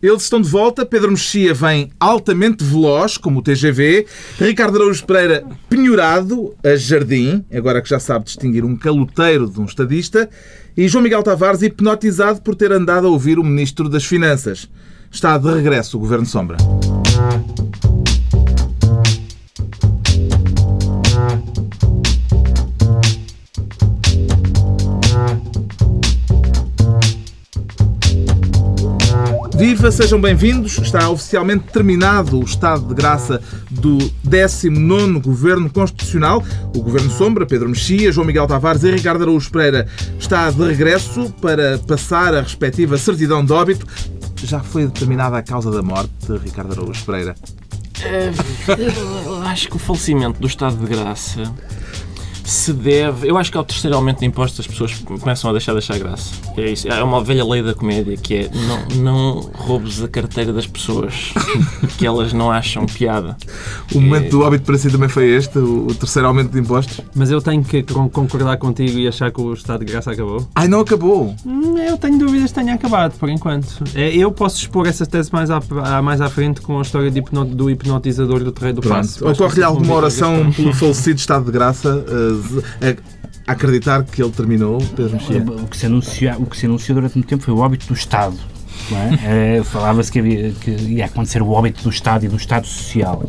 Eles estão de volta. Pedro Mexia vem altamente veloz, como o TGV. Ricardo Araújo Pereira, penhorado a jardim, agora que já sabe distinguir um caloteiro de um estadista. E João Miguel Tavares, hipnotizado por ter andado a ouvir o Ministro das Finanças. Está de regresso o Governo Sombra. Viva, sejam bem-vindos. Está oficialmente terminado o estado de graça do 19 Governo Constitucional. O Governo Sombra, Pedro Mexia, João Miguel Tavares e Ricardo Araújo Pereira está de regresso para passar a respectiva certidão de óbito. Já foi determinada a causa da morte, Ricardo Araújo Pereira? Uh, acho que o falecimento do estado de graça se deve. Eu acho que ao terceiro aumento de impostos as pessoas começam a deixar de achar graça. É isso. É uma velha lei da comédia que é não, não roubes a carteira das pessoas que elas não acham piada. O momento é... do óbito para si também foi este, o terceiro aumento de impostos? Mas eu tenho que concordar contigo e achar que o estado de graça acabou. Ai, não acabou? Hum, eu tenho dúvidas que tenha acabado, por enquanto. É, eu posso expor essa tese mais à, mais à frente com a história hipno, do hipnotizador do Terreiro do Passo. Ocorre-lhe alguma oração pelo falecido estado de graça? A acreditar que ele terminou, Pedro Mexia? O que, se anunciou, o que se anunciou durante muito tempo foi o óbito do Estado. É? é? Falava-se que, que, ia acontecer o óbito do Estado e do Estado Social.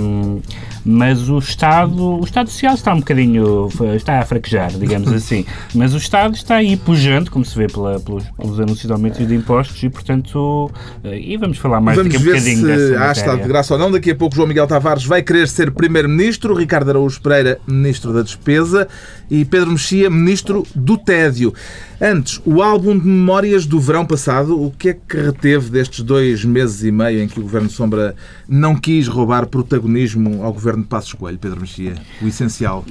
Um, mas o Estado, o Estado Social está um bocadinho, está a fraquejar, digamos assim. Mas o Estado está aí pujante, como se vê pela, pelos, pelos anúncios de aumento de impostos e, portanto, eh, e vamos falar mais vamos daqui a um bocadinho se há estado de graça ou não. Daqui a pouco João Miguel Tavares vai querer ser Primeiro-Ministro, Ricardo Araújo Pereira, Ministro da Despesa e Pedro Mexia, Ministro do Tédio. Antes, o álbum de memórias do verão passado, o que é que reteve destes dois meses e meio em que o Governo Sombra não quis roubar protagonismo ao Governo de Passos Coelho, Pedro Mexia? O essencial?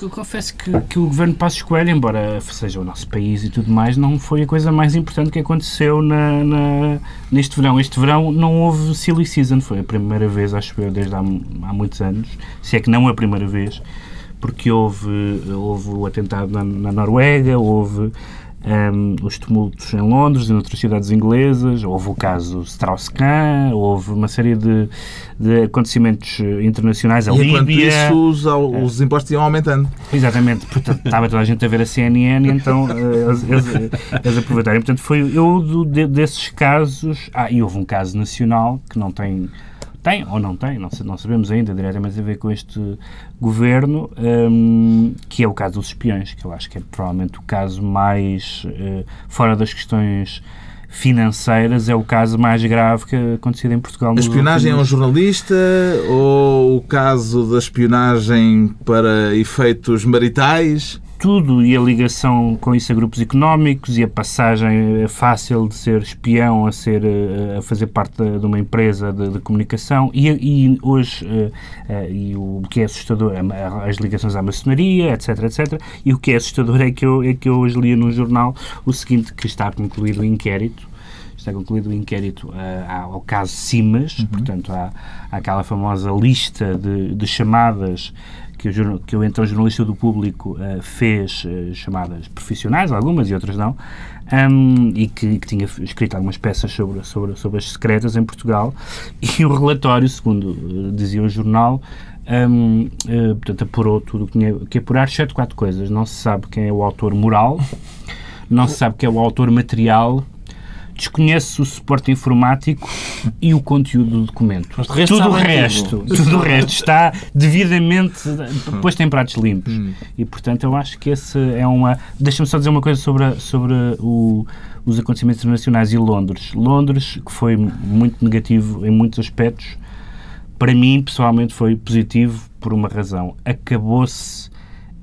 Eu confesso que, que o governo de Passos Coelho, embora seja o nosso país e tudo mais, não foi a coisa mais importante que aconteceu na, na, neste verão. Este verão não houve silly season, foi a primeira vez, acho eu, desde há, há muitos anos, se é que não a primeira vez, porque houve, houve o atentado na, na Noruega, houve um, os tumultos em Londres e noutras cidades inglesas, houve o caso Strauss-Kahn, houve uma série de, de acontecimentos internacionais, a e Líbia... isso os, os impostos iam aumentando. Exatamente, portanto, estava toda a gente a ver a CNN, então eh, eles, eles, eles aproveitaram. Portanto, foi eu do, de, desses casos... Ah, e houve um caso nacional que não tem tem ou não tem, não, não sabemos ainda diretamente a ver com este governo, um, que é o caso dos espiões, que eu acho que é provavelmente o caso mais uh, fora das questões financeiras é o caso mais grave que acontecido em Portugal. A espionagem últimos... a um jornalista ou o caso da espionagem para efeitos maritais? Tudo e a ligação com isso a grupos económicos e a passagem fácil de ser espião a ser eh, a fazer parte de uma empresa de, de comunicação. E, e hoje uh, e o que é assustador as ligações à maçonaria etc etc e o que é assustador é que eu é que eu hoje li no jornal o seguinte que está concluído o inquérito está concluído o inquérito uh, ao caso Simas, uhum. portanto, há, aquela famosa lista de, de chamadas que o, que o então jornalista do público uh, fez uh, chamadas profissionais, algumas e outras não, um, e que, que, tinha escrito algumas peças sobre, sobre, sobre as secretas em Portugal, e o relatório, segundo uh, dizia o jornal, um, portanto, apurou tudo o que tinha que apurar, exceto quatro coisas. Não se sabe quem é o autor moral, não se sabe quem é o autor material desconhece o suporte informático e o conteúdo do documento. Mas resto tudo o resto, tudo o resto está devidamente posto em pratos limpos. Hum. E, portanto, eu acho que esse é uma... Deixa-me só dizer uma coisa sobre, a, sobre o, os acontecimentos internacionais e Londres. Londres, que foi muito negativo em muitos aspectos, para mim, pessoalmente, foi positivo por uma razão. Acabou-se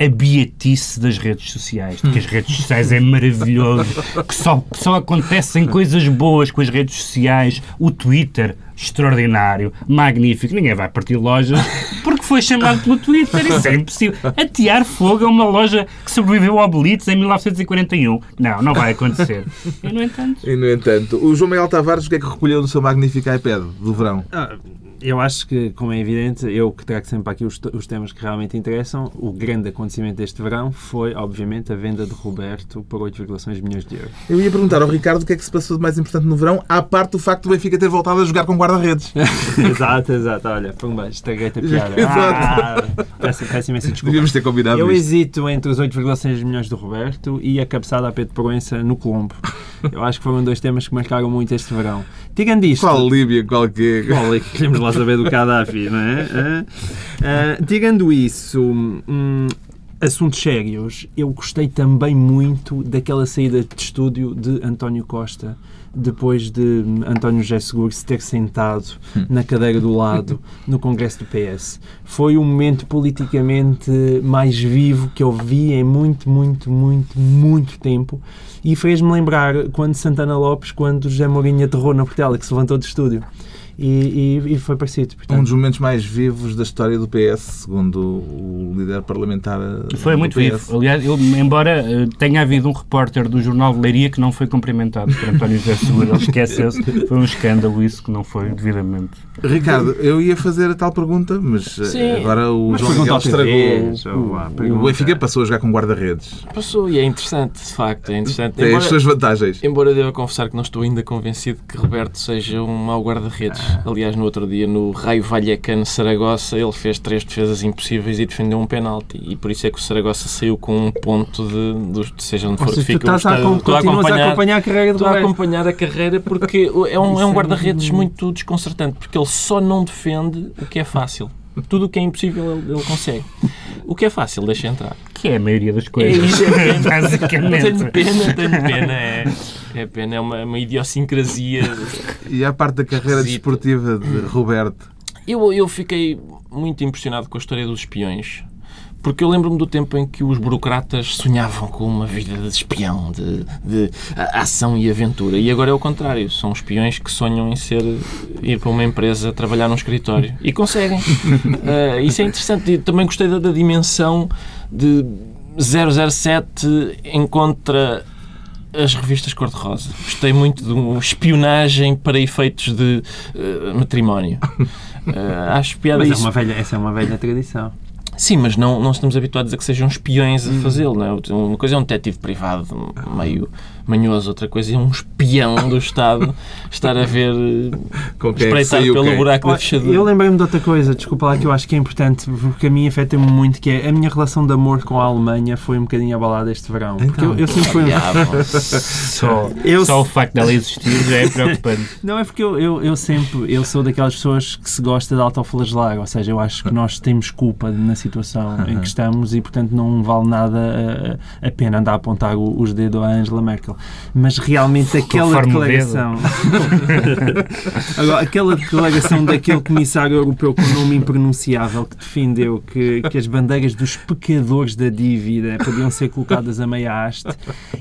a beatice das redes sociais, que as redes sociais é maravilhoso, que só, que só acontecem coisas boas com as redes sociais, o Twitter, extraordinário, magnífico, ninguém vai partir lojas porque foi chamado pelo Twitter, isso é impossível. Atear fogo a uma loja que sobreviveu ao Blitz em 1941. Não, não vai acontecer. E no entanto... E no entanto, o João Miguel Tavares o que é que recolheu do seu magnífico iPad do verão? Ah, Eu acho que, como é evidente, eu que trago sempre aqui os, os, temas que realmente interessam, o grande acontecimento deste verão foi, obviamente, a venda de Roberto por 8,6 milhões de euros. Eu ia perguntar ao Ricardo o que é que se passou de mais importante no verão, à parte do facto do Benfica ter voltado a jogar com guarda-redes. exato, exato. Olha, pumba, estraguei-te a piada. Ah, peço, peço imensa desculpa. Devíamos ter combinado Eu isto. hesito entre os 8,6 milhões do Roberto e a cabeçada a Pedro Proença no Colombo. Eu acho que foram dois temas que marcaram muito este verão. Tirando isto... Qual Líbia, qual que Bom, queremos lá saber do Gaddafi, não é? Uh, uh, tirando isso, um, assuntos sérios, eu gostei também muito daquela saída de estúdio de António Costa, depois de António José Seguro se ter sentado hum. na cadeira do lado no Congresso do PS. Foi o momento politicamente mais vivo que eu vi em muito, muito, muito, muito tempo e fez-me lembrar quando Santana Lopes, quando José Mourinho aterrou na Portela, que se levantou do estúdio. E, e, e, foi parecido. Portanto. Um dos momentos mais vivos da história do PS, segundo o líder parlamentar. Foi muito PS. vivo. Aliás, eu, embora eh, tenha havido um repórter do Jornal de Leiria que não foi cumprimentado por António José Seguro, ele esqueceu-se. Foi um escândalo isso que não foi devidamente. Ricardo, eu ia fazer a tal pergunta, mas eh, Sim, agora o João Miguel estragou. O Benfica passou a jogar com guarda-redes. Passou e é interessante, de facto. É interessante. Tem embora, as suas vantagens. Embora devo confessar que não estou ainda convencido que Roberto seja um mau guarda-redes. Aliás, no outro dia, no Raio Vallecano Saragossa, ele fez três defesas impossíveis e defendeu um penalti. E por isso é que o Saragossa saiu com um ponto de, de seja onde for que fica. Tu estás a, estou a, acompanhar, a acompanhar a carreira do Estou a acompanhar a carreira porque é um, é um é guarda-redes muito desconcertante, porque ele só não defende o que é fácil. Tudo o que é impossível ele, ele, consegue. O que é fácil, deixa entrar. Que é a maioria das coisas. É é basicamente. Tenho pena, tenho pena. É, é pena, é uma, uma idiosincrasia. E a parte da carreira desportiva de Roberto? Eu, eu fiquei muito impressionado com a história dos espiões. Porque eu lembro-me do tempo em que os burocratas sonhavam com uma vida de espião, de, de ação e aventura. E agora é o contrário. São espiões que sonham em ser ir para uma empresa, trabalhar num escritório. E conseguem. uh, isso é interessante. E também gostei da, da dimensão de 007 encontra as revistas cor-de-rosa. Gostei muito de uma espionagem para efeitos de uh, matrimónio. Uh, acho piada Mas isso. É uma velha, essa é uma velha tradição. Sim, mas não, não estamos habituados a que sejam espiões a hum. fazê-lo. Não é? Uma coisa é um detetive privado meio manhoso, outra coisa é um espião do Estado estar a ver Com é espreitar pelo quem? buraco da fechadura. Eu lembrei-me de outra coisa, desculpa lá, que eu acho que é importante, porque a mim afeta-me muito, que é a minha relação de amor com a Alemanha foi um bocadinho abalada este verão. Porque eu, eu sempre fui... só, eu... só o facto dela existir já é preocupante. Não, é porque eu, eu, eu sempre, eu sou daquelas pessoas que se gosta de autoflagelar, ou seja, eu acho que nós temos culpa na situação em que estamos e, portanto, não vale nada a, a pena andar a apontar os dedos à Angela Merkel. Mas realmente aquela declaração. Agora, aquela declaração daquele comissário europeu com nome impronunciável que defendeu que, que as bandeiras dos pecadores da dívida podiam ser colocadas a meia haste,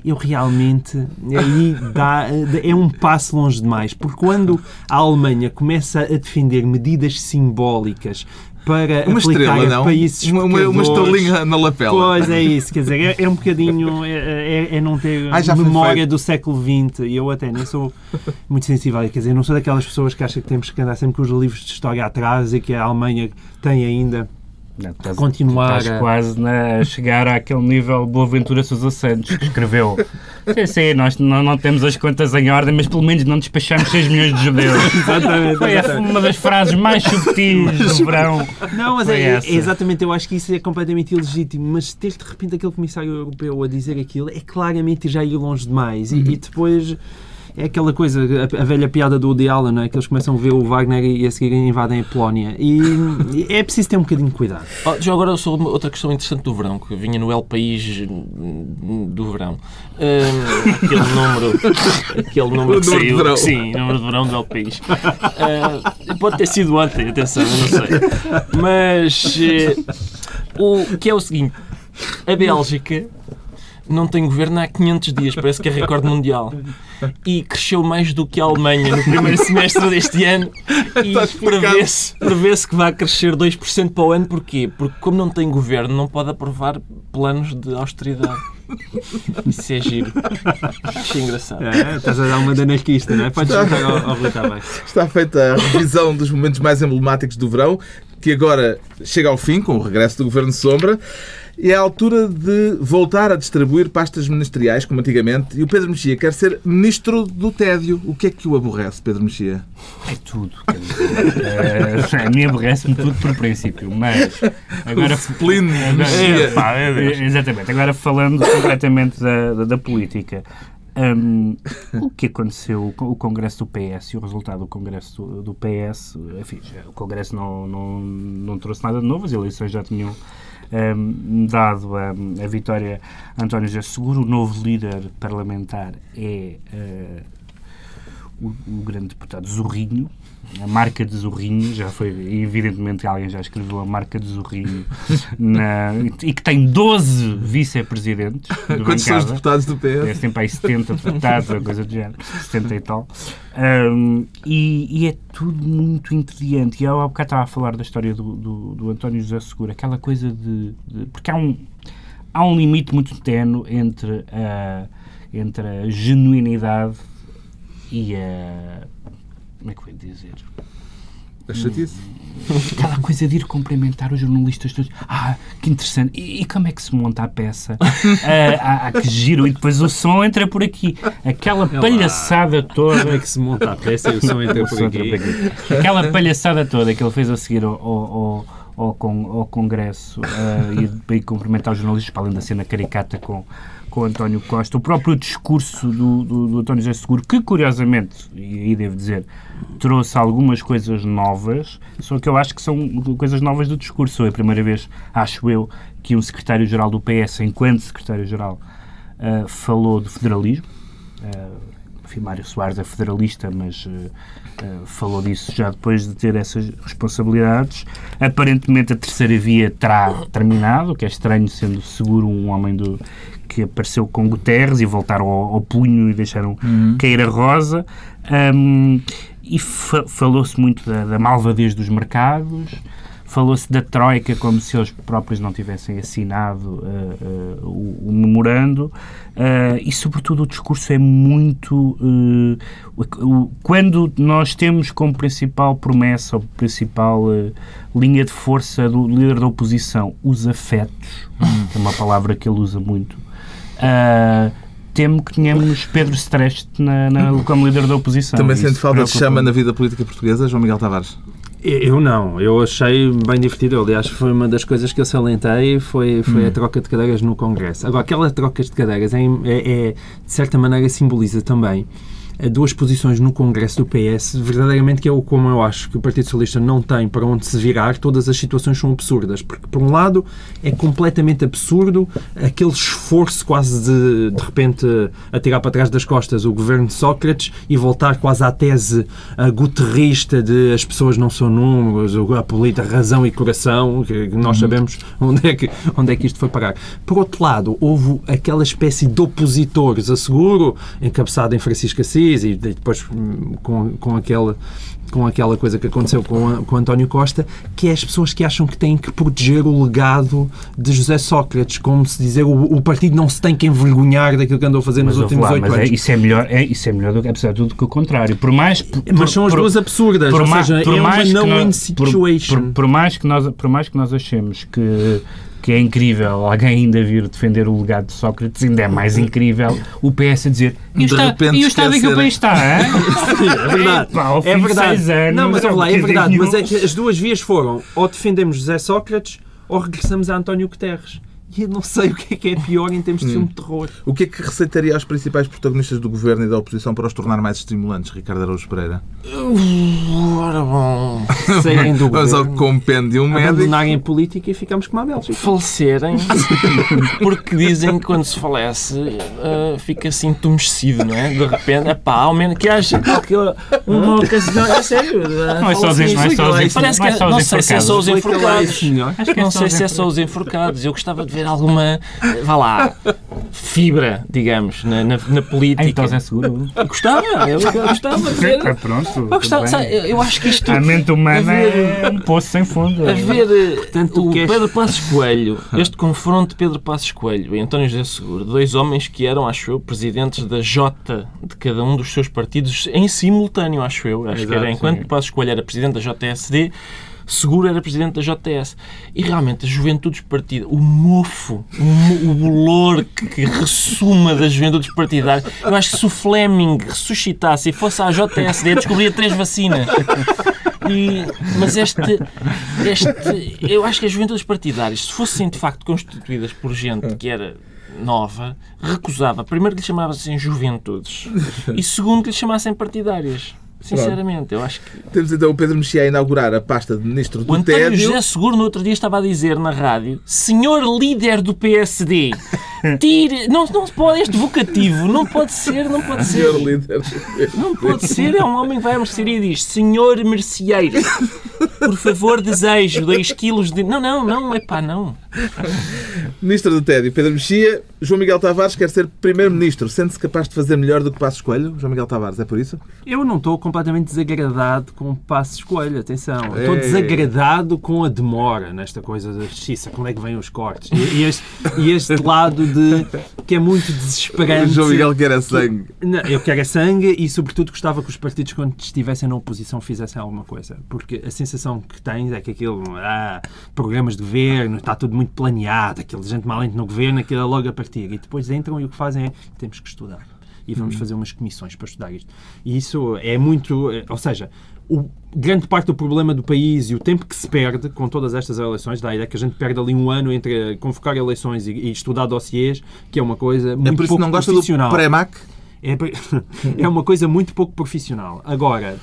eu realmente aí dá, é um passo longe demais, porque quando a Alemanha começa a defender medidas simbólicas para uma aplicar estrela, não? países uma, uma, uma estrelinha na lapela. Pois é isso, quer dizer, é, é um bocadinho é, é, é não ter Ai, memória do século XX e eu até nem sou muito sensível, quer dizer, não sou daquelas pessoas que acham que temos que andar sempre com os livros de história atrás e que a Alemanha tem ainda não, estás, continuar estás quase na, a chegar àquele nível Boaventura Sousa Santos que escreveu. Sim, sim, nós não, não temos as contas em ordem mas pelo menos não despachamos 6 milhões de judeus. Exatamente, foi exatamente. uma das frases mais subtis do verão. não, mas é, é, exatamente, eu acho que isso é completamente ilegítimo mas ter de repente aquele comissário europeu a dizer aquilo é claramente já ir longe demais. Uhum. e, e depois é aquela coisa, a, a, velha piada do Woody Allen, não é? que eles começam a ver o Wagner e a seguir invadem a Polónia. E, e é preciso ter um bocadinho de cuidado. Oh, já agora sobre outra questão interessante do verão, que vinha no El País do verão. Uh, aquele número, aquele número que saiu. Verão. Sim, número de verão do El País. Uh, pode ter sido ontem, atenção, eu não sei. Mas uh, o que é o seguinte: a Bélgica não tem governo há 500 dias, parece que é recorde mundial. E cresceu mais do que a Alemanha no primeiro semestre deste ano. E prevê-se prevê que vai crescer 2% para o ano. Porquê? Porque, como não tem governo, não pode aprovar planos de austeridade. Isso é giro. Achei engraçado. É, estás a dar uma de anarquista, não é? Podes juntar ao, ao Rui Tavares. Está feita a revisão dos momentos mais emblemáticos do verão, que agora chega ao fim com o regresso do Governo Sombra. E é a altura de voltar a distribuir pastas ministeriais, como antigamente. E o Pedro Mexia quer ser ministro do tédio. O que é que o aborrece, Pedro Mexia? É tudo. dizer, eh, a mim aborrece-me tudo por princípio, mas agora. O spleen agora- Mexia. pá, é- exatamente. Agora falando completamente da, da, da política. hum, o que aconteceu com o Congresso do PS e o resultado do Congresso do, do PS, enfim, já- o Congresso não, não, não trouxe nada de novo, as eleições já tinham hum, dado a, a vitória António José Seguro, o novo líder parlamentar é eh, o, o grande deputado Zorrinho, a marca de Zorrinho, já foi, evidentemente alguém já escreveu a marca de Zorrinho, na- e que tem 12 vice-presidentes de Quantos são os deputados do É PS? sempre aí 70 deputados, uma coisa do género, 70 e tal. Ahm, e, e é tudo muito entediante. E eu há bocado estava a falar da história do, do, do António José Seguro, aquela coisa de. de- porque há um, há um limite muito tenue entre a, entre a genuinidade e a. Como é que eu ia dizer? A chatice. Aquela coisa de ir cumprimentar os jornalistas todos. Ah, que interessante. E, e como é que se monta a peça? ah, ah, ah, que giro. E depois o som entra por aqui. Aquela palhaçada Como é toda. que se monta a peça e o som entra O por som entra aqui? por aqui. Aquela palhaçada toda que ele fez a seguir ao, ao, ao- ao con- ao Congresso ah, e ir cumprimentar os jornalistas, para além da cena caricata com, com António Costa. O próprio discurso do, do, do António José Seguro, que curiosamente, e aí devo dizer, trouxe algumas coisas novas, só que eu acho que são coisas novas do discurso. É a primeira vez, acho eu, que um secretário-geral do PS, enquanto secretário-geral, ah, falou de federalismo. Ah, enfim, Mário Soares é federalista, mas eh, eh, falou disso já depois de ter essas responsabilidades. Aparentemente a terceira via terá terminado, o que é estranho, sendo seguro um homem do, que apareceu com Guterres e voltaram ao, ao punho e deixaram cair a rosa. Ahm, e fa- falou-se muito da, da malvadez dos mercados, falou-se da Troika como se eles próprios não tivessem assinado eh, eh, o, o memorando eh, e, sobretudo, o discurso é muito. o- quando nós temos como principal promessa ou principal linha de força do líder da oposição os afetos, que é uma palavra que ele usa muito. Ah, temo que tenhamos Pedro Streste na, na- como líder da oposição. Também sente falta de chama na vida política portuguesa, João Miguel Tavares? Eu não, eu achei bem divertido. Aliás, foi uma das coisas que eu salientei, foi, foi a troca de cadeiras no Congresso. Agora, aquela troca de cadeiras é, é- é, de certa maneira simboliza também duas posições no Congresso do PS, verdadeiramente que é o como eu acho que o Partido Socialista não tem para onde se virar, todas as situações são absurdas, porque por um lado é completamente absurdo aquele esforço quase de de repente atirar para trás das costas o governo de Sócrates e voltar quase à tese guterrista de as pessoas não são números, a política razão e coração, que que nós sabemos onde é, que, onde é que isto foi parar. Por outro lado, houve aquela espécie de opositores a seguro, encabeçado em Francisco Assis e depois hum, com, com aquele com aquela coisa que aconteceu com, com António Costa, que é as pessoas que acham que têm que proteger o legado de José Sócrates, como se dizer o, o partido não se tem que envergonhar daquilo que andou a fazer Mas, nos últimos oito é- anos. isso é melhor, é, isso é melhor do apesar de tudo, que o contrário. Por mais, por, Mas são as por- duas absurdas, por ou seja, por é uma mais nós- por- situation. Por, por mais que nós, por mais que nós achemos que, que é incrível alguém ainda vir defender o legado de Sócrates, ainda é mais incrível o PS a dizer e e o estado em que o país está, é verdade. É de verdade. anos, não, mas é olha lá, é verdade. Mas é que as duas vias foram ou defendemos José Sócrates ou regressamos a António Guterres. E eu não sei o que é que é pior em termos de filme de terror. O que é que receitaria aos principais protagonistas do governo e da oposição para os tornar mais estimulantes, Ricardo Araújo Pereira? Ora bom. Saírem do Vamos ao governo, compêndio médico. abandonarem a política e ficamos como a Bélgica. Falecerem, porque dizem que quando se falece ah, fica assim entumecido, não é? De repente, epá, ao menos que haja uma ocasião. É sério. Não é só os- não é Parece que não é só os não sei se é só os enforcados. que é Não só sei se é só os enforcados. Eu gostava de ver haver alguma, vá lá, fibra, digamos, na, na, na política. Então é seguro. Gostava, eu, gostava de ver. Ah, Pronto. Eu, gostava, sabe, eu, acho que isto. A mente humana haver- é um poço sem fundo. A ver eh, Portanto, o tu queres- Pedro Passos Coelho, este confronto de Pedro Passos Coelho e António José Seguro, dois homens que eram, acho eu, presidentes da J de cada um dos seus partidos em simultâneo, acho eu. Acho que Exato, era enquanto sim. Passos Coelho era presidente da JSD, Seguro era presidente da JS. E realmente a juventude partida, o mofo, o, mo- o bolor que, que ressuma das juventudes partidárias, eu acho que se o Fleming ressuscitasse e fosse à JSD, descobria três vacinas. E- mas este, este. Eu acho que as juventudes partidárias, se fossem de facto constituídas por gente que era nova, recusava, primeiro que lhe chamassem juventudes e segundo que lhe chamassem partidárias. Sinceramente, eu acho que. Temos então o Pedro Mexia a inaugurar a pasta de Ministro O do António Tédio. José Seguro no outro dia estava a dizer na rádio Senhor líder do PSD Tire... Não, não se pode, este vocativo Não pode ser, não pode ser Senhor líder. Não pode ser, é um homem que vai à mercearia e diz Senhor merceeiro Por favor, desejo 2 quilos de... Não, não, não, é pá, não Ministro do Tédio, Pedro Mexia. João Miguel Tavares quer ser Primeiro-Ministro. Sente-se capaz de fazer melhor do que Passos Coelho? João Miguel Tavares, é por isso? Eu não estou completamente desagradado com o passo de escolha, atenção. Estou Ei. desagradado com a demora nesta coisa da justiça, como é que vêm os cortes. E, este, e este lado de que é muito desesperante. João Miguel quer a sangue. Não, eu quero é sangue e, sobretudo, gostava que os partidos, quando estivessem na oposição, fizessem alguma coisa. Porque a sensação que tens é que aquilo, ah, programas de governo, está tudo muito planeado, aquele gente malente no governo, aquilo é logo a partir. E depois entram e o que fazem é, temos que estudar. E vamos fazer umas comissões para estudar isto. E isso é muito... eh, Ou seja, o, grande parte do problema do país e o tempo que se perde com todas estas eleições, dá a ideia que a gente perde ali um ano entre convocar eleições e, e estudar dossiês, que é uma coisa muito É por isso que pouco não gosta do profissional. pré-MAC? É, é uma coisa muito pouco profissional. Agora,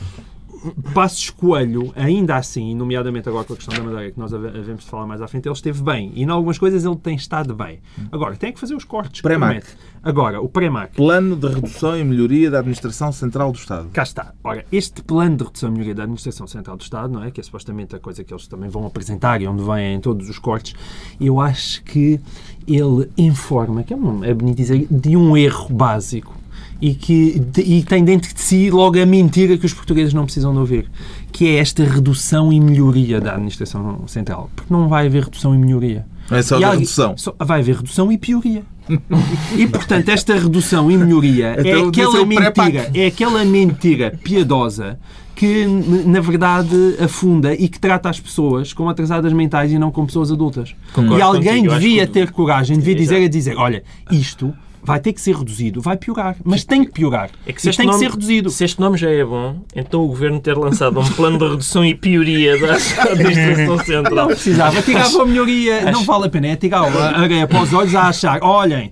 Passos Coelho, ainda assim, nomeadamente agora com a questão da Madeira, que nós have- havemos de falar mais à frente, ele esteve bem. E em algumas coisas ele tem estado bem. Agora, tem que fazer os cortes. promete. Agora, o pré-MAC. Plano de Redução e Melhoria da Administração Central do Estado. Cá está. Ora, este plano de redução e melhoria da Administração Central do Estado, não é? Que é supostamente a coisa que eles também vão apresentar e onde vêm todos os cortes, eu acho que ele informa, que é, um, é bonito dizer, de um erro básico e que e tem dentro de si logo a mentira que os portugueses não precisam de ouvir, que é esta redução e melhoria da Administração Central. Porque não vai haver redução e melhoria. É só há- redução. só- vai haver redução e pioria. e, portanto, esta redução e melhoria Então, é aquela mentira, é aquela mentira piedosa que, na verdade, afunda e que trata as pessoas como atrasadas mentais e não como pessoas adultas. Concordo e alguém contigo, devia ter coragem, devia dizer a dizer, olha, isto vai ter que ser reduzido, vai piorar, mas tem que piorar. É que se este tem nome, que ser reduzido. Se este nome já é bom, então o Governo ter lançado um plano de redução e pioria da Administração Não Central. precisava, tirava a melhoria. Não vale a pena, é tirar a areia para os olhos a achar, olhem,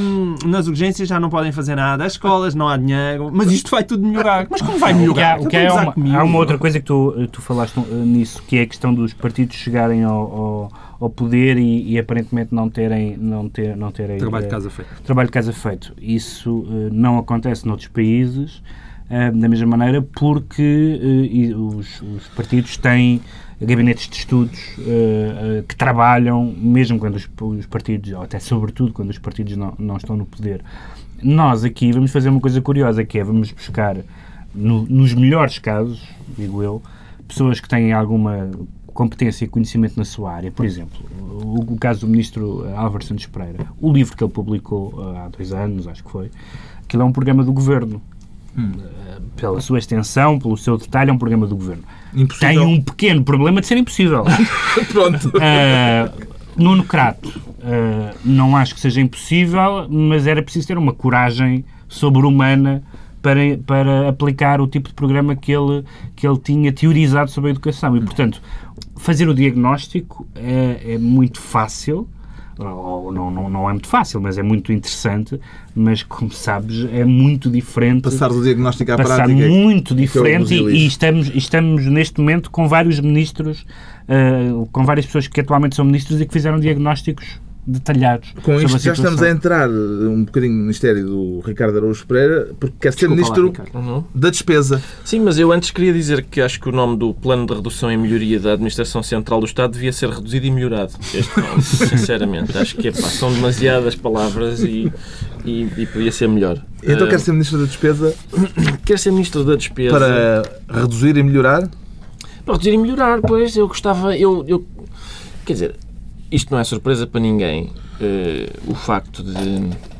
hum, nas urgências já não podem fazer nada, as escolas não há dinheiro, mas isto vai tudo melhorar. Mas como vai O que há, melhorar? o que há é uma, comigo? há uma outra coisa que tu, tu falaste uh, nisso, que é a questão dos partidos chegarem ao, ao, ao poder e, e aparentemente não terem, não ter, não terem Trabalho de eh, casa feito. trabalho de casa feito. Isso eh, não acontece noutros países eh, da mesma maneira porque e os, os partidos têm gabinetes de estudos que trabalham, mesmo quando os, os partidos, ou até sobretudo quando os partidos não, não estão no poder. Nós aqui vamos fazer uma coisa curiosa, que é vamos buscar, no- nos melhores casos, digo eu, pessoas que têm alguma competência e conhecimento na sua área. Por exemplo, o, o caso do ministro Álvaro Santos Pereira. O livro que ele publicou eh, há dois anos, acho que foi, aquilo é um programa do governo. Eh, Pela sua extensão, pelo seu detalhe, é um programa do governo. Impossível. Tem um pequeno problema de ser impossível. Pronto. Uh, Nuno Crato, uh, não acho que seja impossível, mas era preciso ter uma coragem sobre-humana para, para aplicar o tipo de programa que ele, que ele tinha teorizado sobre a educação. E, portanto, fazer o diagnóstico é, é muito fácil, não, não, não é muito fácil, mas é muito interessante, mas, como sabes, é muito diferente Passar do diagnóstico à passar prática. muito que é diferente e, e estamos, estamos neste momento com vários ministros, eh, com várias pessoas que atualmente são ministros e que fizeram diagnósticos detalhados. Com sobre isto a já estamos a entrar um bocadinho no ministério do Ricardo Araújo Pereira, porque quer ser lá, ministro. Uhum. da despesa. Sim, mas eu antes queria dizer que acho que o nome do Plano de Redução e Melhoria da Administração Central do Estado devia ser reduzido e melhorado. Este nome, sinceramente. Acho que epá, são demasiadas palavras e, e, e podia ser melhor. Então Ah, quer ser ministro da despesa quer ser Ministro da Despesa. para reduzir e melhorar? Para reduzir e melhorar, pois, eu gostava... Eu, eu, quer dizer, isto não é surpresa para ninguém. eh, o facto de...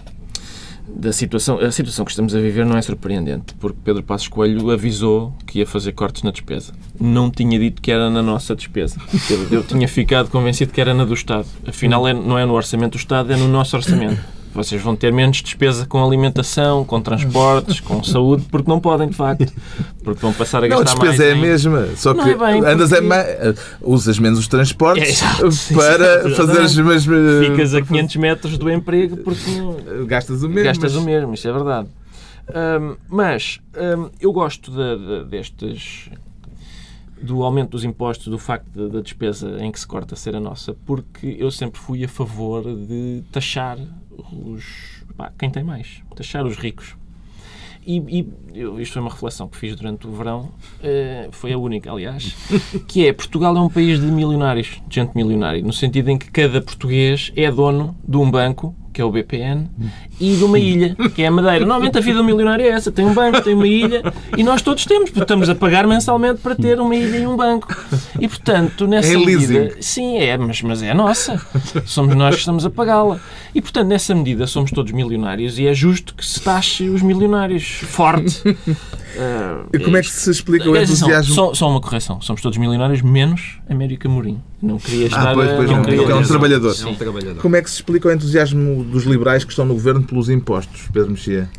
Da situação, a situação que estamos a viver não é surpreendente, porque Pedro Passos Coelho avisou que ia fazer cortes na despesa. Não tinha dito que era na nossa despesa. Eu, eu tinha ficado convencido que era na do Estado. Afinal, é- não é no orçamento do Estado, é no nosso orçamento. Vocês vão ter menos despesa com alimentação, com transportes, com saúde, porque não podem, de facto. Porque vão passar a a gastar mais despesa é a mesma, só que é bem, andas porque- a ma- usas menos os transportes É, exato, para exato, fazer as mesmas. Ficas a 500 metros do emprego porque não, Gastas o mesmo. gastas mas- o mesmo, isso é verdade. Ahm, mas ahm, eu gosto de- de- destes do aumento dos impostos, do facto da da despesa em que se corta ser a nossa, porque eu sempre fui a favor de taxar os pá, quem tem mais, taxar os ricos. E, e eu- isto foi uma reflexão que fiz durante o verão, eh, foi a única, aliás, que é Portugal é um país de milionários, de gente milionária, no sentido em que cada português é dono de um banco, que é o BPN, e de uma ilha, que é a Madeira. Normalmente a vida do milionário é essa, tem um banco, tem uma ilha, e nós todos temos, porque estamos a pagar mensalmente para ter uma ilha e um banco. E portanto, nessa É medida, sim, é, mas, mas é nossa. Somos nós que estamos a pagá-la. E portanto, nessa medida, somos todos milionários e é justo que se taxe os milionários forte. Ah, E como é que se explica o entusiasmo? Só, só uma correção. Somos todos milionários, menos América Mourinho. Não queria estar Ah, pois, pois, não não, queria é um trabalhador. Sim. trabalhador. Como é que se explica o entusiasmo dos liberais que estão no governo pelos impostos, Pedro Mexia?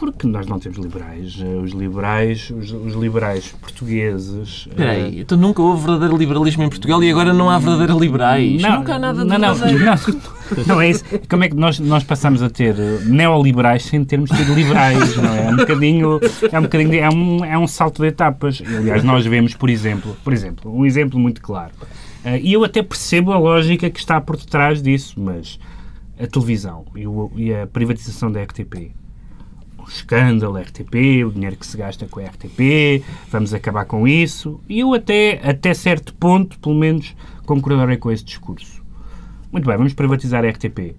Porque nós não temos liberais. Eh, Os liberais, os, os liberais portugueses. eh, Espera aí, então nunca houve verdadeiro liberalismo em Portugal e agora não há verdadeiro liberais. Não, nunca há nada de não, não, verdadeiro. não, não é isso. Como é que nós, nós passamos a ter eh, neoliberais sem termos tido liberais, não é? É um bocadinho, é um bocadinho, é um, é um salto de etapas. Aliás, nós vemos, por exemplo, por exemplo, um exemplo muito claro. Eh, E eu até percebo a lógica que está por detrás disso, mas a televisão e, o- e a privatização da RTP escândalo RTP, o dinheiro que se gasta com a RTP, vamos acabar com isso. E eu até, até certo ponto, pelo menos, concordarei com esse discurso. Muito bem, vamos privatizar a RTP.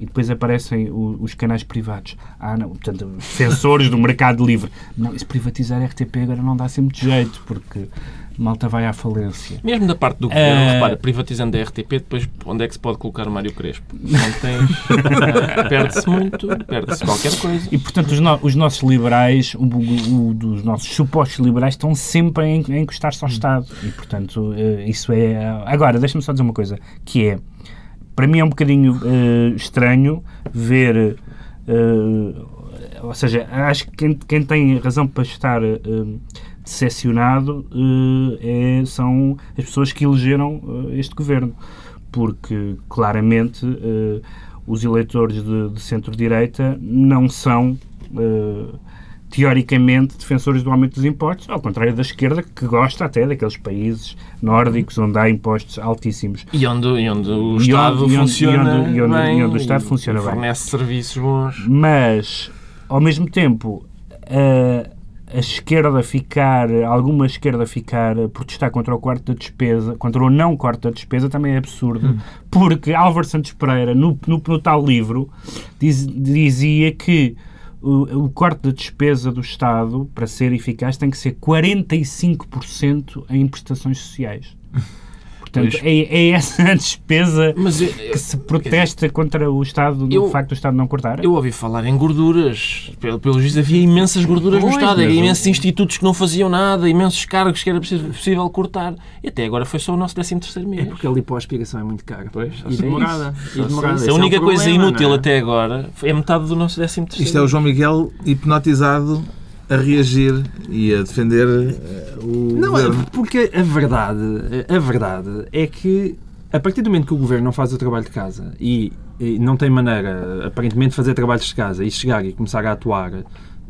E depois aparecem o- os canais privados. Ah, não, portanto, defensores do mercado livre. Não, se privatizar a RTP agora não dá assim muito jeito, porque malta vai à falência. Mesmo da parte do governo, Eh, repara, privatizando a RTP, depois onde é que se pode colocar o Mário Crespo? Não tens. perde-se muito, perde-se qualquer coisa. E, portanto, os, no- os nossos liberais, o, o- dos nossos supostos liberais, estão sempre a, en- a encostar-se ao Estado. E, portanto, eh, isso é... Agora, deixa-me só dizer uma coisa, que é, para mim é um bocadinho eh, estranho ver... eh, ou seja, acho que quem, quem tem razão para estar eh, decepcionado é- são as pessoas que elegeram este governo. Porque, claramente, os eleitores de, de centro-direita não são, eh, teoricamente, defensores do aumento dos impostos, ao contrário da esquerda, que gosta até daqueles países nórdicos onde há impostos altíssimos. E onde, e onde o Estado onde- e onde- funciona e onde- e onde- bem. e onde o Estado funciona bem. Fornece serviços bons. Mas, ao mesmo tempo, a, a esquerda ficar, alguma esquerda ficar a protestar contra o corte da despesa, contra o não corte da despesa, também é absurdo, porque Álvaro Santos Pereira, no, no, no tal livro, diz- dizia que o, corte da despesa do Estado, para ser eficaz, tem que ser 45% em prestações sociais. Portanto, Pois. é, é essa a despesa Mas eu, que se protesta contra o Estado, do Eu- facto do Estado não cortar? eu ouvi falar em gorduras. Pelo, pelo juiz havia imensas gorduras no Pois, Estado. Havia o- imensos institutos que não faziam nada, imensos cargos que era possível, possível cortar. E até agora foi só o nosso 13 terceiro mês. É porque a lipoaspiração é muito cara. Pois, e demorada. isso. E demorada. isso. A é o única coisa problema, inútil é? até agora é metade do nosso 13 terceiro Isto é o João Miguel hipnotizado a reagir e a defender eh, o Não, é governo. porque a verdade, a verdade é que a partir do momento que o governo não faz o trabalho de casa e, e não tem maneira, aparentemente, de fazer trabalhos de casa e chegar e começar a atuar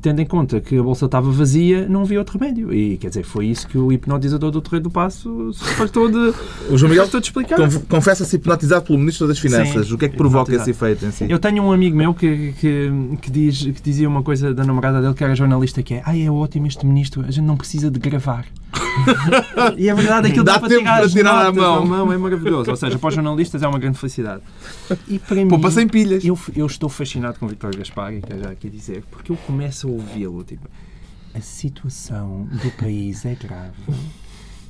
tendo em conta que a bolsa estava vazia, não havia outro remédio. E quer dizer, foi isso que o hipnotizador do Terreiro do Passo se fartou de, O João Miguel de explicar. conf- confessa-se hipnotizado pelo Ministro das Finanças. Sim, o que é que provoca esse efeito em si? Eu tenho um amigo meu que, que, que, diz, que dizia uma coisa da namorada dele, que era jornalista, que é Ai, é ótimo este ministro, a gente não precisa de gravar. E é verdade, aquilo Dá dá, para tempo tirar, para tirar à notas mão. É maravilhoso. Ou seja, para os jornalistas é uma grande felicidade. E para mim, Poupa sem pilhas. eu, eu estou fascinado com o Vítor Gaspar, e quero já aqui dizer, porque eu começo a ouvi-lo, tipo, a situação do país é grave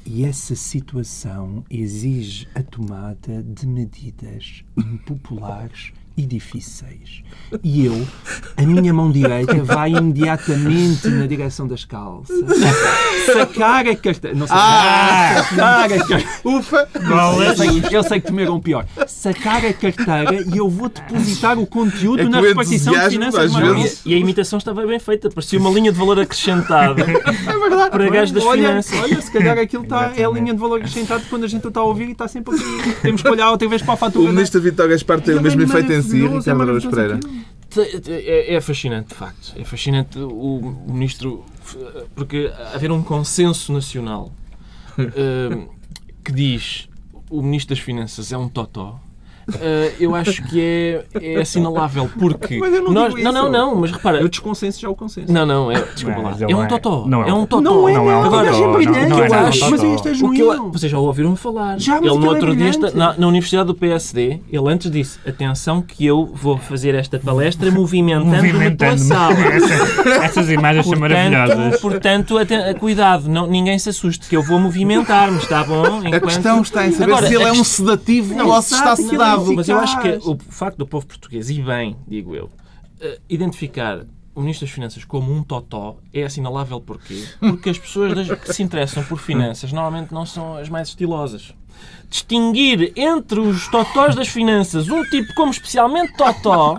e essa situação exige a tomada de medidas impopulares e difíceis. E eu, a minha mão direita vai imediatamente na direção das calças, sacar a carteira. Não sei, Ah! sacar a carteira. Ufa! Eu sei, eu sei que comeram pior. Sacar a carteira e eu vou depositar o conteúdo É na repartição de finanças vezes- E a imitação estava bem feita, parecia uma linha de valor acrescentada para gajos das olha, finanças. olha, se calhar aquilo está, é a linha de valor acrescentado quando a gente está a ouvir e está sempre aqui. Temos que olhar outra vez para a fatura. O né? Ministro Vítor Gaspar tem o mesmo é efeito em si, é Ricardo Araújo Pereira. É, é fascinante, de facto. É fascinante o, o ministro. Porque haver um consenso nacional eh, que diz o ministro das Finanças é um totó. Eh, eu acho que é, é assinalável porque Mas eu não nós, digo não, não, isso. não, mas repara, Eu desconsenso já o consenso. não, não, é, desculpa lá, Mas é ele um é- totó, não é é um um totó. Não é, Não, não, é um agora totó, é não, brilhante, não é eu nada acho. totó. Mas este é O que eu, genuíno. vocês já ouviram falar. Já, mas ele no aquilo é outro dia, brilhante. na, na Universidade do PSD, ele antes disse: atenção, que eu vou fazer esta palestra movimentando-me pela Movimentando-me. sala. Essa- Essas imagens são Portanto, maravilhosas. portanto aten- cuidado, não, ninguém se assuste, que eu vou movimentar-me, está bom? A questão está em saber Agora, se ele a é um quest- sedativo Não, ou se está exato, Mas eu acho que o facto do povo português, e bem, digo eu, eh, identificar o Ministro das Finanças como um totó é assinalável porquê? Porque as pessoas que se interessam por finanças normalmente não são as mais estilosas. Distinguir entre os totós das finanças um tipo como especialmente totó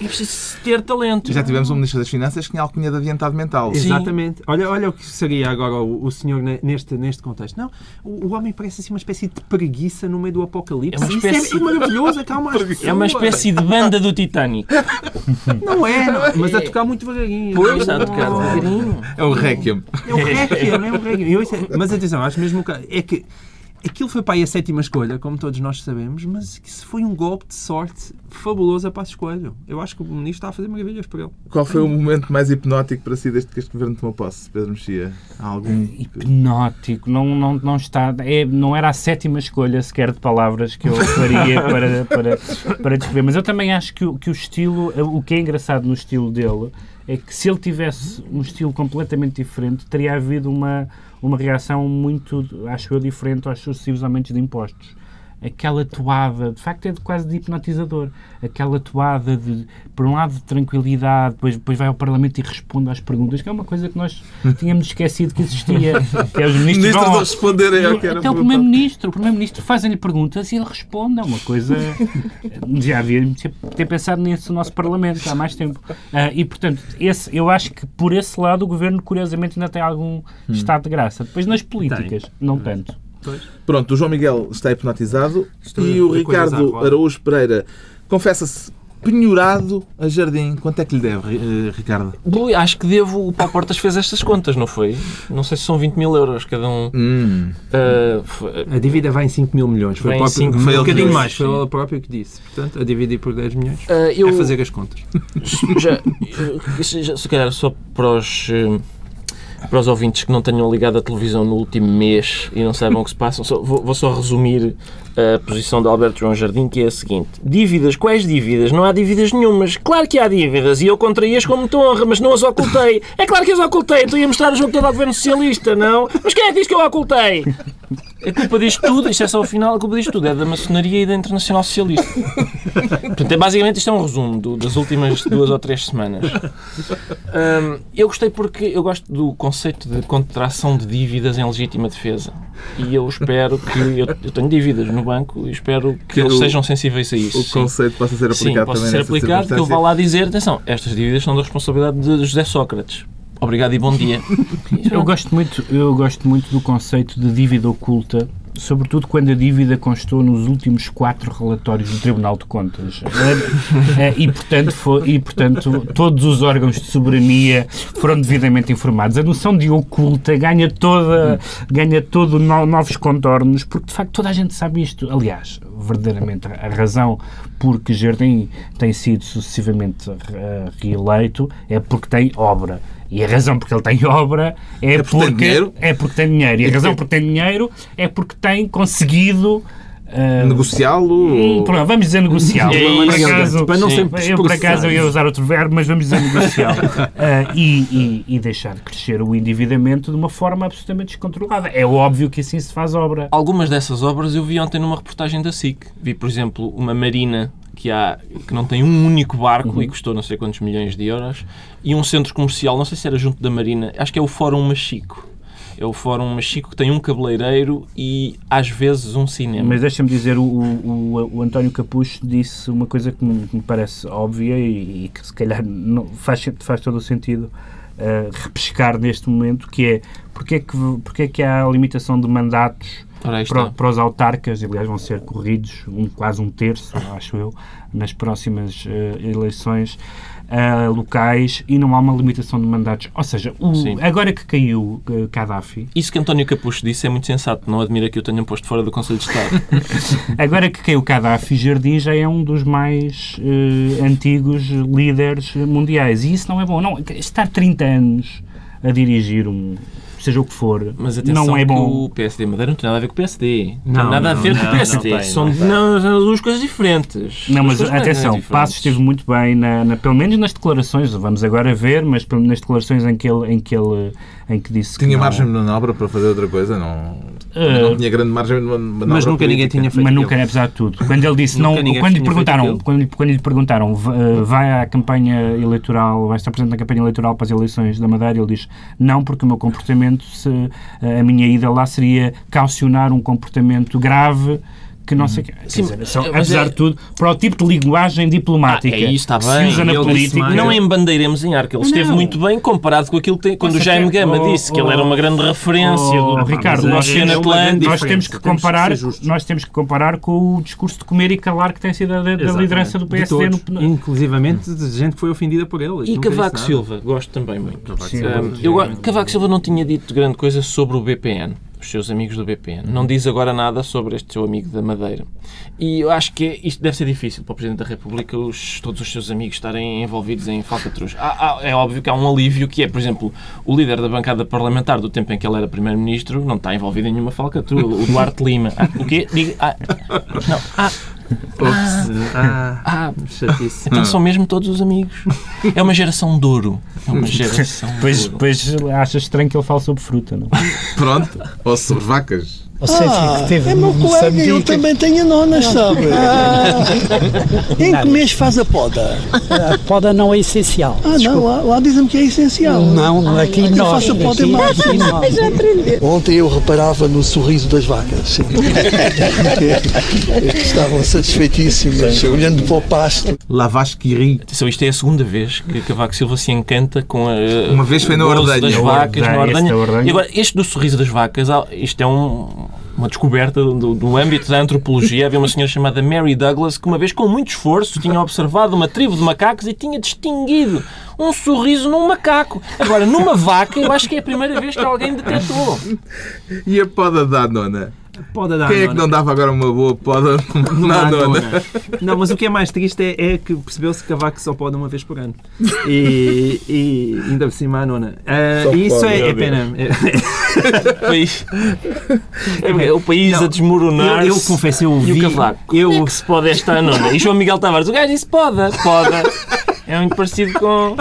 é preciso ter talento. Já tivemos um Ministro das Finanças que tinha alcunha de adiantado mental. Sim. Exatamente. Olha, olha o que seria agora o, o senhor ne- neste, neste contexto. Não, o, o homem parece assim uma espécie de preguiça no meio do apocalipse. É uma Isso espécie- é, maravilhoso, acalma as pessoas. É uma espécie de banda do Titanic. Não é, não, mas a tocar muito devagarinho. Pois, a tocar devagarinho. É o Requiem. É o Requiem, é o Requiem. Isso é- mas atenção, acho mesmo que é que aquilo foi para aí a sétima escolha, como todos nós sabemos, mas que se foi um golpe de sorte fabuloso a passo escolho. Eu acho que o ministro está a fazer maravilhas por ele. Qual foi o momento mais hipnótico para si desde que este governo tomou posse, Pedro Mexia? Algum? Hipnótico, não, não, não está. É, não era a sétima escolha sequer de palavras que eu faria para, para, para descrever. Mas eu também acho que, que o estilo, o que é engraçado no estilo dele, é que se ele tivesse um estilo completamente diferente, teria havido uma, uma reação muito, acho eu, diferente aos sucessivos aumentos de impostos. Aquela toada, de facto é de- quase de hipnotizador, aquela toada de, por um lado, de tranquilidade, depois, depois vai ao Parlamento e responde às perguntas, que é uma coisa que nós tínhamos esquecido que existia, que é os ministros vão- não responderem ao que era até o. Primeiro-Ministro, o Primeiro-Ministro fazem-lhe perguntas e ele responde. É uma coisa. Já havia ter pensado nisso no nosso Parlamento há mais tempo. Ah, e, portanto, esse, eu acho que por esse lado o governo, curiosamente, ainda tem algum Hum. estado de graça. Depois nas políticas, não tanto. Pronto, o João Miguel está hipnotizado Estou e o Ricardo. Araújo Pereira confessa-se penhorado a jardim. Quanto é que lhe deve, eh, Ricardo? Bom, acho que devo. O Paulo Portas fez estas contas, não foi? Não sei se são 20 mil euros cada um. Hum. Ah, foi- A dívida vai em 5 mil milhões. Foi próprio, 5 um foi ele que bocadinho mais. Foi ele próprio que disse. Portanto, a dividir por 10 milhões ah, eu, é fazer as contas. já, já- se calhar só para os, eh, para os ouvintes que não tenham ligado a televisão no último mês e não saibam o que se passa, vou, vou só resumir a posição de Alberto João Jardim, que é a seguinte: dívidas, quais dívidas? Não há dívidas nenhumas. Claro que há dívidas e eu contraí-as com muita honra, mas não as ocultei. É claro que as ocultei, estou a mostrar o jogo todo ao governo socialista, não? Mas quem é que diz que eu ocultei? A culpa disto tudo, isto é só o final, a culpa disto tudo é da maçonaria e da Internacional Socialista. Portanto, é, basicamente isto é um resumo do- das últimas duas ou três semanas. Hum, eu gostei porque eu gosto do conceito de contração de dívidas em legítima defesa. E eu espero que. Eu, eu tenho dívidas no banco e espero que, Que eles o- sejam sensíveis a isso. O sim. conceito possa ser Sim, aplicado possa também ser nessa aplicado, que eu circunstância. vá lá dizer: atenção, estas dívidas são da responsabilidade de José Sócrates. Obrigado e bom dia. Eu gosto muito, eu gosto muito do conceito de dívida oculta sobretudo quando a dívida constou nos últimos quatro relatórios do Tribunal de Contas. Eh, eh, e, portanto, foi, e, portanto, todos os órgãos de soberania foram devidamente informados. A noção de oculta ganha, toda, ganha todo no, novos contornos, porque, de facto, toda a gente sabe isto. Aliás, verdadeiramente, a razão por que Jardim tem sido sucessivamente eh, reeleito é porque tem obra. E a razão porque ele tem obra é, É porque tem porque, dinheiro? é porque tem dinheiro. E a É razão porque- porque tem dinheiro é porque tem conseguido. ah, Negociá-lo? hum, pronto, vamos dizer negociá-lo. É por isso. acaso, Para não Sim. ser eu por acaso eu ia usar outro verbo, mas vamos dizer negociá-lo. Ah, e, e- e deixar de crescer o endividamento de uma forma absolutamente descontrolada. É óbvio que assim se faz obra. Algumas dessas obras eu vi ontem numa reportagem da SIC. Vi, por exemplo, uma marina que, há, que não tem um único barco e custou não sei quantos milhões de euros, e um centro comercial, não sei se era junto da marina, acho que é o Fórum Machico. É o Fórum Machico que tem um cabeleireiro e às vezes um cinema. Mas deixa-me dizer, o, o, o António Capucho disse uma coisa que me, que me parece óbvia e, e que se calhar não, faz, faz todo o sentido eh, repescar neste momento, que é porque é que, porque é que há a limitação de mandatos para, para os autarcas, aliás vão ser corridos, um, quase um terço, acho eu, nas próximas eh, eleições eh, locais e não há uma limitação de mandatos. Ou seja, o- agora que caiu eh, Gaddafi, Isso que António Capucho disse é muito sensato. Não admira que eu tenham posto fora do Conselho de Estado. Agora que caiu Gaddafi, Jardim já é um dos mais antigos líderes mundiais. E isso não é bom. Não, estar 30 anos a dirigir um, seja o que for, Mas atenção não é que bom. o PSD Madeira não tem nada a ver com o PSD. Não, Não, tem nada a não, ver com não, o PSD. não tem, são, não tem. não, são duas coisas diferentes. Não, mas atenção. Passos esteve muito bem, na, na- pelo menos nas declarações, vamos agora ver, mas pelo- nas declarações em que ele, em que, ele, em que disse que Tinha não- margem de manobra para fazer outra coisa? Não, Eh, não tinha grande margem de manobra Mas nunca ninguém tinha feito mas nunca, aquilo. apesar de tudo. Quando ele disse, não, quando lhe perguntaram, quando, lhe- quando lhe perguntaram, "Va- eh, vai à campanha eleitoral, vai estar presente na campanha eleitoral para as eleições da Madeira, ele diz, não, porque o meu comportamento, se, eh, a minha ida lá seria caucionar um comportamento grave que não sei. Quer Sim, dizer, são, mas apesar é- de tudo, para o tipo de linguagem diplomática Ah, é isso, está que bem. se usa na Ele política. Não embandeiremos em arco. Ele esteve Não. muito bem comparado com aquilo que tem, quando o Jaime que- Gama oh, disse que oh, ele era uma grande referência Oh, do, Ricardo, do nós Oceano temos, Atlântico. nós temos que Temos que comparar, ser justos. nós temos que comparar com o discurso de comer e calar que tem sido a da, da liderança do De PSD todos. no, Inclusivamente de gente que foi ofendida por ele. E Cavaco. Silva, gosto também muito. Sim, Um, eu, go- Cavaco Silva não tinha dito grande coisa sobre o BPN, os seus amigos do BPN. Não diz agora nada sobre este seu amigo da Madeira. E eu acho que isto deve ser difícil para o Presidente da República, os- todos os seus amigos estarem envolvidos em falcatruas. Há- há- é óbvio que há um alívio que é, por exemplo, o líder da bancada parlamentar do tempo em que ele era Primeiro-Ministro não está envolvido em nenhuma falcatrua. O Duarte Lima. Ah, o quê? Diga. Ah, não. Ah. Ah, ah, chatice. então são mesmo todos os amigos. É uma geração de ouro. É uma geração de Pois, ouro. pois achas estranho que ele fale sobre fruta, não? Pronto. Ou sobre vacas. Ou seja, Ah, que teve é meu colega, eu Moçambique. também tenho nonas, sabe? em que mês faz a poda? A poda não é essencial. Ah, não, Desculpa. lá, lá dizem-me que é essencial. Não, não, aqui Eu nós. faço a poda em aqui- março. aqui. Ontem eu reparava no sorriso das vacas. estavam satisfeitíssimas, olhando para o pasto. Lavasquiri. Atenção, isto é a segunda vez que Cavaco Silva se encanta com a, Uma vez foi na ordenha. das A vacas, na ordenha, este ordenha. da ordenha. E agora, este do sorriso das vacas, ah, isto é um- uma descoberta do, do âmbito da antropologia. Havia uma senhora chamada Mary Douglas que uma vez, com muito esforço, tinha observado uma tribo de macacos e tinha distinguido um sorriso num macaco. Agora, numa vaca, eu acho que é a primeira vez que alguém detectou. E a poda da nona? Poda da Quem é que não dava agora uma boa poda na Não, nona? Não, mas o que é mais triste é, é que percebeu-se que Cavaco só pode uma vez por ano. E, e ainda por cima a nona. Só e isso pode, é, meu é pena. O país, é o país Não, a desmoronar. Eu, eu confesso, eu E vi. o cavaco? Eu, é que se pode esta nona? E João Miguel Tavares, o gajo disse poda, poda. É muito parecido com.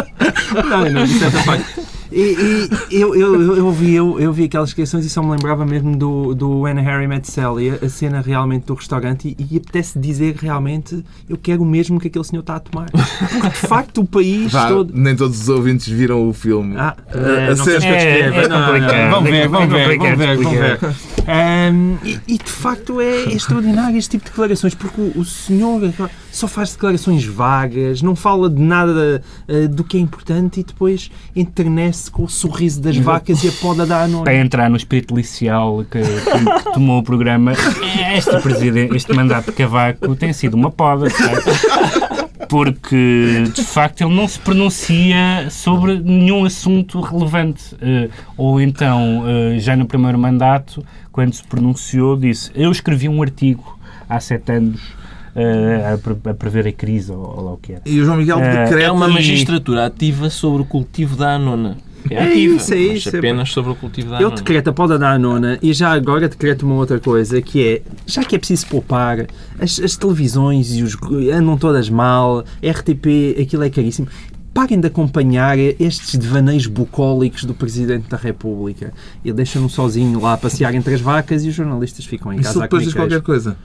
Não, não dessa parte. E, e eu, eu, eu, eu vi, eu, eu vi aquelas descrições e só me lembrava mesmo do, do When Harry Met Sally, a, a cena realmente do restaurante, e, e apetece dizer realmente eu quero o mesmo que aquele senhor está a tomar. Porque de facto o país Vá, todo. nem todos os ouvintes viram o filme. Ah, A- é, a não cena- É, é Não, não, complicado. Vão ver, vão É ver, vão complicado ver, vão ver. Ahm, e, e, de facto é, é extraordinário este tipo de declarações, porque o, o senhor só faz declarações vagas, não fala de nada uh, do que é importante e depois enternece com o sorriso das vacas e a poda da anona. Para entrar no espírito licial que, que, que tomou o programa, este, presidente, este mandato de Cavaco tem sido uma poda, sabe? porque de facto ele não se pronuncia sobre nenhum assunto relevante. Uh, ou então, uh, já no primeiro mandato, quando se pronunciou, disse: Eu escrevi um artigo há sete anos. A, a, prever a crise, ou, ou lá o que era. E o João Miguel decreta... É uma magistratura ativa sobre o cultivo da anona. É, é ativa, isso, é isso. apenas sobre o cultivo da anona. Ele decreta a poda da anona e já agora decreta uma outra coisa, que é, já que é preciso poupar, as, as televisões e os, andam todas mal, RTP, aquilo é caríssimo, parem de acompanhar estes devaneios bucólicos do Presidente da República. Ele deixa-no sozinho lá a passear entre as vacas e os jornalistas ficam em casa Isso depois diz qualquer coisa.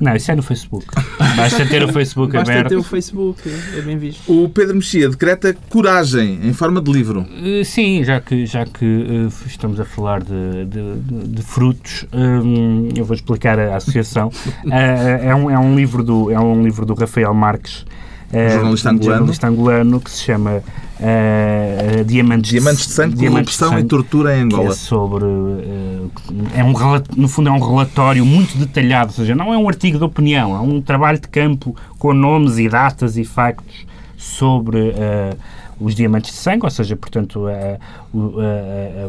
Não, isso é no Facebook. Basta ter o Facebook Basta aberto. Basta ter o Facebook, é bem visto. O Pedro Mexia decreta coragem em forma de livro. Uh, sim, já que, já que uh, estamos a falar de, de, de frutos, um, eu vou explicar a associação. é, um, é, um livro do, é um livro do Rafael Marques um jornalista angolano. jornalista angolano que se chama uh, Diamantes, Diamantes de Sangue, Diamantes Corrupção e Tortura em Angola. é sobre. Uh, é um, no fundo, é um relatório muito detalhado, ou seja, não é um artigo de opinião, é um trabalho de campo com nomes e datas e factos sobre. Uh, os diamantes de sangue, ou seja, portanto, a,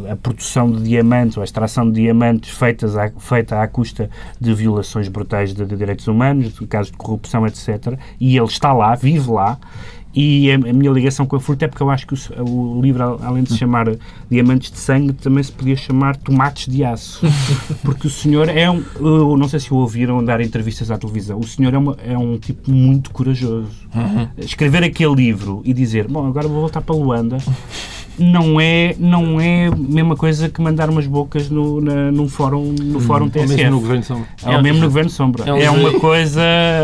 a, a, produção de diamantes, a extração de diamantes feitas à, feita à custa de violações brutais de, de direitos humanos, de casos de corrupção, etc. E ele está lá, vive lá, e a, minha ligação com a fruta é porque eu acho que o, o, livro, além de se chamar Diamantes de Sangue, também se podia chamar Tomates de Aço. Porque o senhor é um. Eu não sei se o ouviram dar entrevistas à televisão. O senhor é, uma, é um tipo muito corajoso. Uhum. Escrever aquele livro e dizer: Bom, agora vou voltar para Luanda não é, não é a mesma coisa que mandar umas bocas no, na, num fórum, no fórum TSF. Ou mesmo no Governo Sombra. É, mesmo no Governo Sombra. É, um é uma coisa...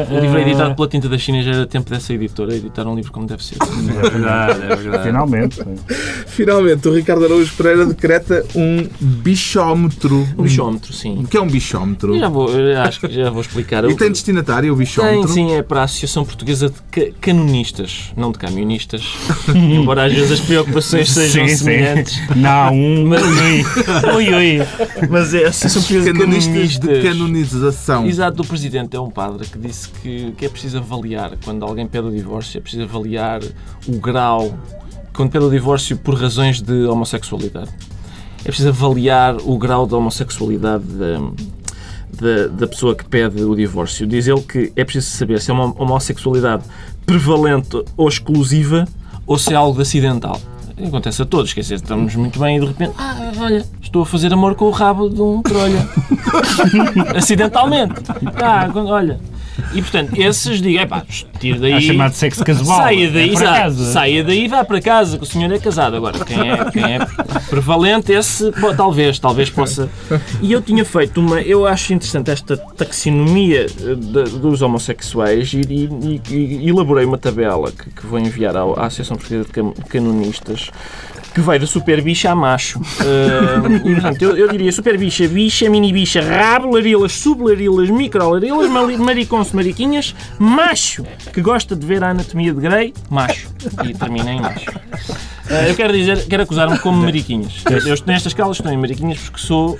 O livro é editado pela Tinta da China já era tempo dessa editora editar um livro como deve ser. É verdade, é verdade. Finalmente. Finalmente, o Ricardo Araújo Pereira decreta um bichómetro. Um bichómetro, sim. O que é um bichómetro? Eu já vou, acho que já vou explicar. E tem destinatário o bichómetro? Tem, sim, é para a Associação Portuguesa de Canonistas, não de camionistas. Embora às vezes as preocupações sejam sim, semelhantes. Sim. Não, um. Mas, ui, ui. Mas é assim, são canonistas de canonização. Exato, do presidente é um padre que disse que, que é preciso avaliar, quando alguém pede o divórcio, é preciso avaliar o grau. Quando pede o divórcio por razões de homossexualidade. É preciso avaliar o grau de homossexualidade da, da, da, pessoa que pede o divórcio. Diz ele que é preciso saber se é uma homossexualidade prevalente ou exclusiva ou se é algo acidental acontece a todos, quer dizer, estamos muito bem e de repente, ah, olha, estou a fazer amor com o rabo de um trolha. Acidentalmente. Ah, olha. E portanto, esses digam, pá, tira daí. É chamado sexo casual. Saia daí, é saia daí e vá para casa, que o senhor é casado. Agora, quem é, quem é prevalente, esse pô, talvez, talvez possa. E eu tinha feito uma. Eu acho interessante esta taxonomia eh, de, dos homossexuais e, e, e, elaborei uma tabela que, que vou enviar à, à Associação Portuguesa de Canonistas que vai da super bicha a macho. Uh, portanto, eu, eu, diria super bicha, bicha, mini bicha, rabo, larilas, sublarilas, microlarilas, mariconso, mariquinhas, macho, que gosta de ver a anatomia de Grey, macho. E termina em macho. Uh, eu quero dizer, quero acusar-me como mariquinhas. Eu, nestas escala estou em mariquinhas porque sou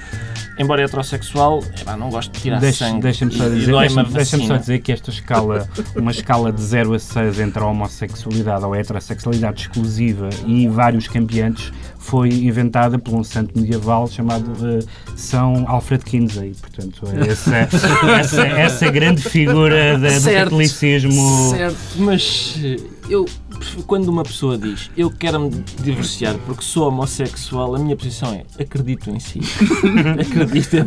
embora heterossexual, epá, não gosto de tirar deixa, sangue. Deixa-me só, dizer, deixa deixa só dizer que esta escala, uma escala de 0 a 6 entre a homossexualidade ou a heterossexualidade exclusiva e vários campeantes foi inventada por um santo medieval chamado uh, São Alfred Kinsey. Portanto, essa, essa, essa grande figura da, do catolicismo. Certo, mas eu quando uma pessoa diz eu quero-me divorciar porque sou homossexual, a minha posição é acredito em si. acredito.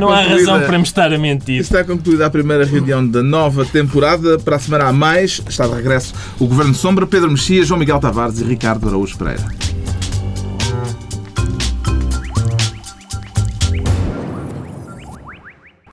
Não há razão para me estar a mentir. Está concluída a primeira reunião da nova temporada. Para a semana a mais, está de regresso o Governo Sombra, Pedro Mexia, João Miguel Tavares e Ricardo Araújo Pereira.